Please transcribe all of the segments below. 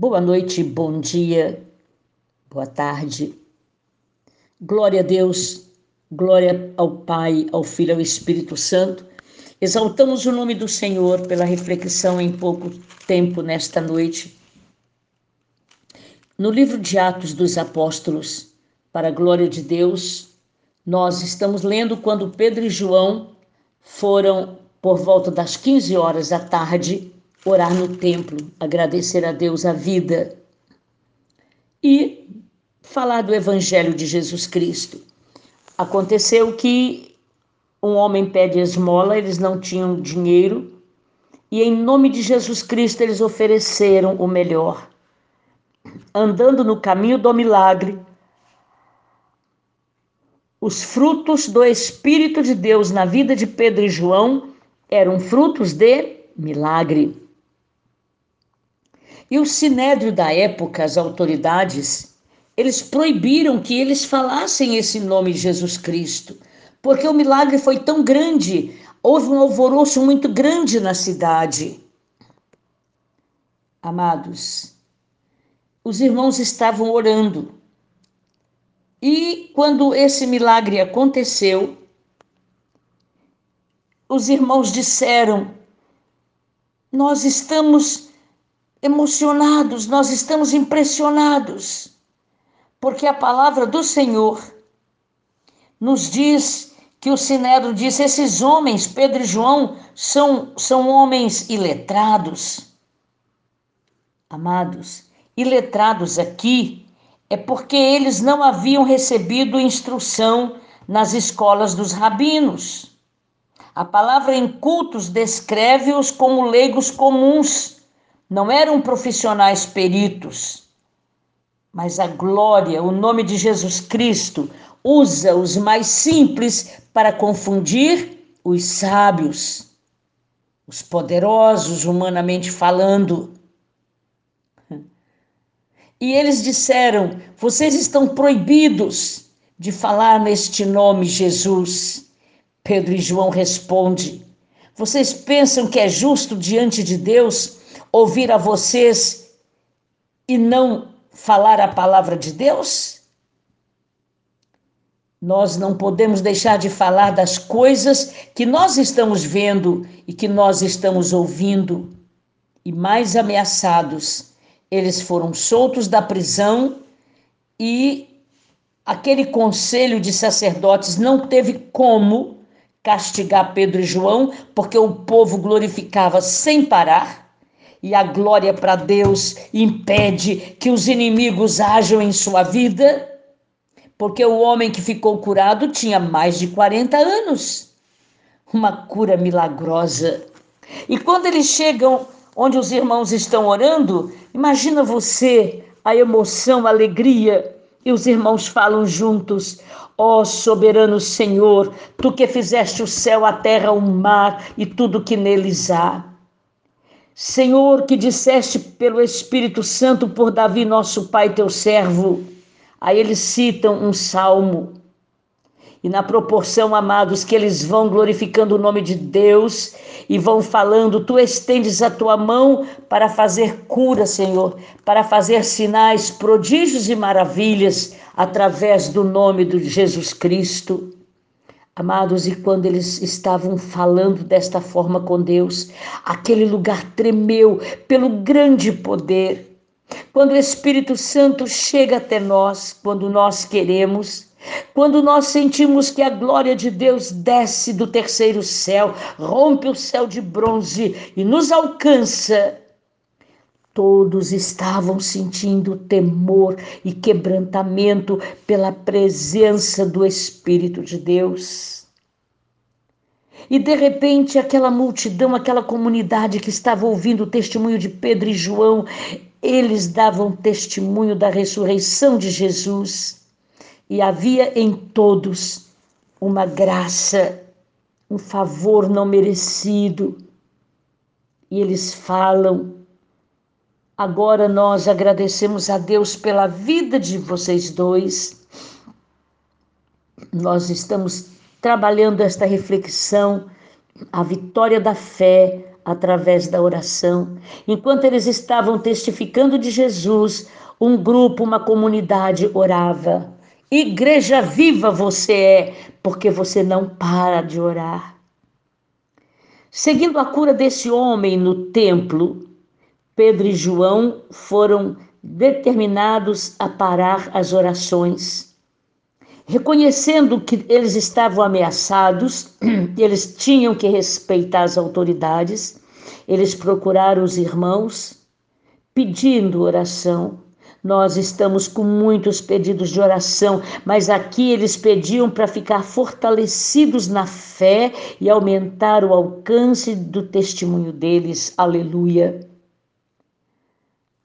Boa noite, bom dia, boa tarde. Glória a Deus, glória ao Pai, ao Filho ao Espírito Santo. Exaltamos o nome do Senhor pela reflexão em pouco tempo nesta noite. No livro de Atos dos Apóstolos, para a glória de Deus, nós estamos lendo quando Pedro e João foram, por volta das 15 horas da tarde, orar no templo, agradecer a Deus a vida e falar do Evangelho de Jesus Cristo. Aconteceu que um homem pede esmola, eles não tinham dinheiro, e em nome de Jesus Cristo eles ofereceram o melhor. Andando no caminho do milagre, os frutos do Espírito de Deus na vida de Pedro e João eram frutos de milagre. E o sinédrio da época, as autoridades, eles proibiram que eles falassem esse nome de Jesus Cristo, porque o milagre foi tão grande, houve um alvoroço muito grande na cidade. Amados, os irmãos estavam orando. E quando esse milagre aconteceu, os irmãos disseram: Nós estamos emocionados, nós estamos impressionados, porque a palavra do Senhor nos diz que o Sinédrio diz: esses homens, Pedro e João, são, são homens iletrados. Amados, iletrados aqui é porque eles não haviam recebido instrução nas escolas dos rabinos. A palavra incultos descreve-os como leigos comuns não eram profissionais peritos, mas a glória, o nome de Jesus Cristo, usa os mais simples para confundir os sábios, os poderosos, humanamente falando. E eles disseram: Vocês estão proibidos de falar neste nome, Jesus. Pedro e João respondem: Vocês pensam que é justo diante de Deus ouvir a vocês e não falar a palavra de Deus? Nós não podemos deixar de falar das coisas que nós estamos vendo e que nós estamos ouvindo. E mais ameaçados, eles foram soltos da prisão e aquele conselho de sacerdotes não teve como castigar Pedro e João, porque o povo glorificava sem parar e a glória para Deus impede que os inimigos ajam em sua vida, porque o homem que ficou curado tinha mais de 40 anos. Uma cura milagrosa. E quando eles chegam onde os irmãos estão orando, imagina você a emoção, a alegria, e os irmãos falam juntos: Ó oh, soberano Senhor, tu que fizeste o céu, a terra, o mar e tudo que neles há. Senhor, que disseste pelo Espírito Santo por Davi, nosso pai, teu servo. Aí eles citam um salmo. E na proporção, amados, que eles vão glorificando o nome de Deus e vão falando, tu estendes a tua mão para fazer cura, Senhor, para fazer sinais, prodígios e maravilhas através do nome de Jesus Cristo. Amados, e quando eles estavam falando desta forma com Deus, aquele lugar tremeu pelo grande poder. Quando o Espírito Santo chega até nós, quando nós queremos, quando nós sentimos que a glória de Deus desce do terceiro céu, rompe o céu de bronze e nos alcança, Todos estavam sentindo temor e quebrantamento pela presença do Espírito de Deus. E de repente, aquela multidão, aquela comunidade que estava ouvindo o testemunho de Pedro e João, eles davam testemunho da ressurreição de Jesus. E havia em todos uma graça, um favor não merecido. E eles falam Agora nós agradecemos a Deus pela vida de vocês dois. Nós estamos trabalhando esta reflexão, a vitória da fé, através da oração. Enquanto eles estavam testificando de Jesus, um grupo, uma comunidade orava. Igreja viva você é, porque você não para de orar. Seguindo a cura desse homem no templo, Pedro e João foram determinados a parar as orações. Reconhecendo que eles estavam ameaçados, eles tinham que respeitar as autoridades, eles procuraram os irmãos pedindo oração. Nós estamos com muitos pedidos de oração, mas aqui eles pediam para ficar fortalecidos na fé e aumentar o alcance do testemunho deles. Aleluia.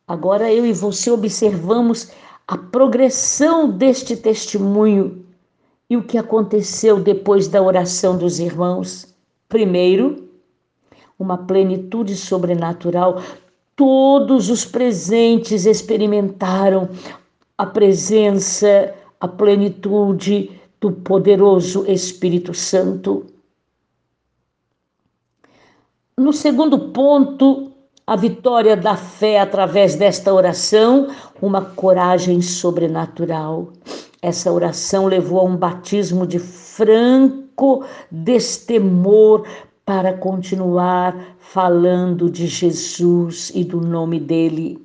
Agora eu e você observamos a progressão deste testemunho e o que aconteceu depois da oração dos irmãos. Primeiro, uma plenitude sobrenatural. Todos os presentes experimentaram a presença, a plenitude do poderoso Espírito Santo. No segundo ponto, a vitória da fé através desta oração, uma coragem sobrenatural. Essa oração levou a um batismo de franco destemor para continuar falando de Jesus e do nome dele.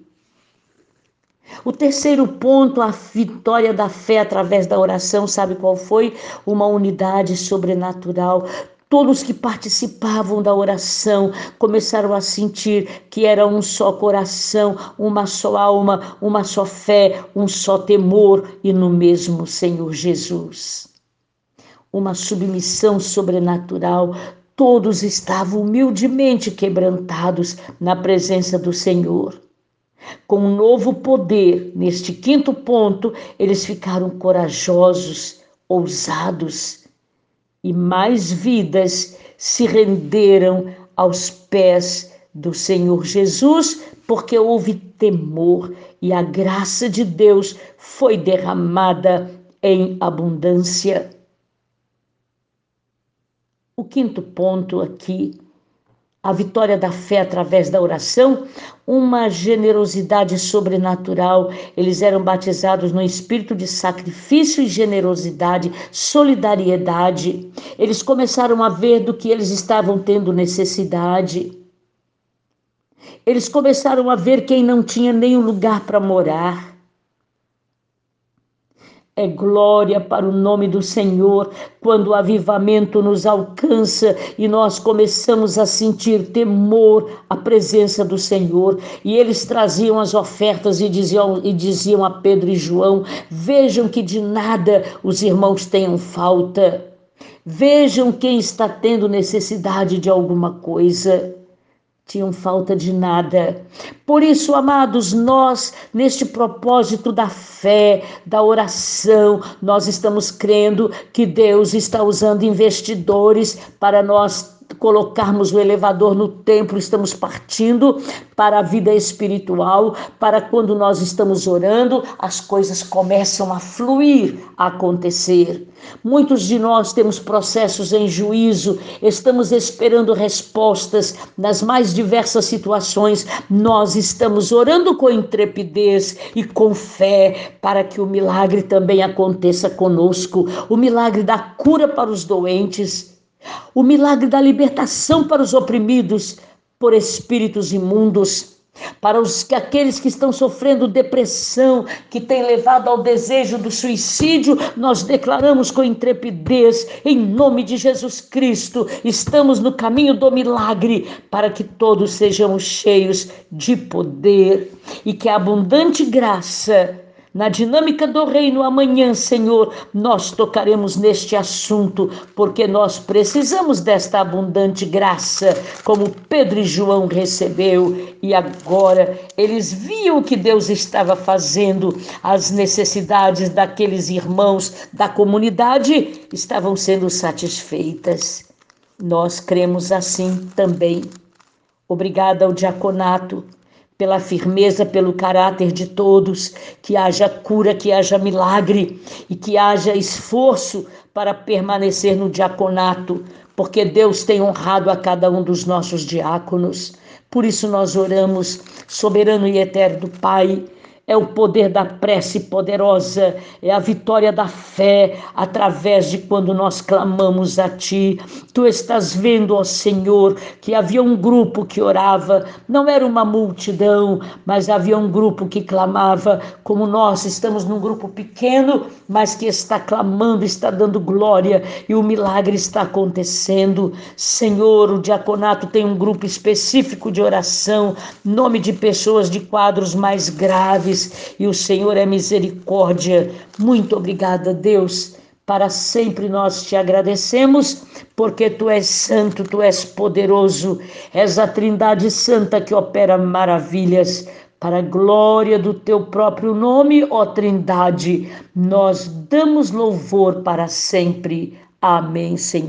O terceiro ponto, a vitória da fé através da oração, sabe qual foi? Uma unidade sobrenatural. Todos que participavam da oração começaram a sentir que era um só coração, uma só alma, uma só fé, um só temor e no mesmo Senhor Jesus. Uma submissão sobrenatural. Todos estavam humildemente quebrantados na presença do Senhor. Com um novo poder, neste quinto ponto, eles ficaram corajosos, ousados e mais vidas se renderam aos pés do Senhor Jesus, porque houve temor e a graça de Deus foi derramada em abundância. O quinto ponto aqui a vitória da fé através da oração, uma generosidade sobrenatural. Eles eram batizados no espírito de sacrifício e generosidade, solidariedade. Eles começaram a ver do que eles estavam tendo necessidade. Eles começaram a ver quem não tinha nenhum lugar para morar. É glória para o nome do Senhor quando o avivamento nos alcança e nós começamos a sentir temor à presença do Senhor. E eles traziam as ofertas e diziam, e diziam a Pedro e João: Vejam que de nada os irmãos tenham falta. Vejam quem está tendo necessidade de alguma coisa tinham falta de nada. Por isso, amados, nós, neste propósito da fé, da oração, nós estamos crendo que Deus está usando investidores para nós colocarmos o elevador no templo, estamos partindo para a vida espiritual, para quando nós estamos orando, as coisas começam a fluir, a acontecer. Muitos de nós temos processos em juízo, estamos esperando respostas nas mais diversas situações. Nós estamos orando com intrepidez e com fé para que o milagre também aconteça conosco o milagre da cura para os doentes o milagre da libertação para os oprimidos por espíritos imundos, para os aqueles que estão sofrendo depressão, que tem levado ao desejo do suicídio, nós declaramos com intrepidez, em nome de Jesus Cristo, estamos no caminho do milagre, para que todos sejamos cheios de poder e que a abundante graça na dinâmica do reino amanhã, Senhor, nós tocaremos neste assunto, porque nós precisamos desta abundante graça, como Pedro e João recebeu, e agora eles viam o que Deus estava fazendo, as necessidades daqueles irmãos da comunidade estavam sendo satisfeitas. Nós cremos assim também. Obrigada ao diaconato pela firmeza, pelo caráter de todos, que haja cura, que haja milagre e que haja esforço para permanecer no diaconato, porque Deus tem honrado a cada um dos nossos diáconos. Por isso nós oramos, soberano e eterno Pai, é o poder da prece poderosa, é a vitória da fé através de quando nós clamamos a Ti. Tu estás vendo, ó Senhor, que havia um grupo que orava, não era uma multidão, mas havia um grupo que clamava, como nós estamos num grupo pequeno, mas que está clamando, está dando glória e o milagre está acontecendo. Senhor, o diaconato tem um grupo específico de oração, nome de pessoas de quadros mais graves e o Senhor é misericórdia. Muito obrigada, Deus. Para sempre nós te agradecemos, porque tu és santo, tu és poderoso, és a Trindade Santa que opera maravilhas. Para a glória do teu próprio nome, ó Trindade, nós damos louvor para sempre. Amém, Senhor.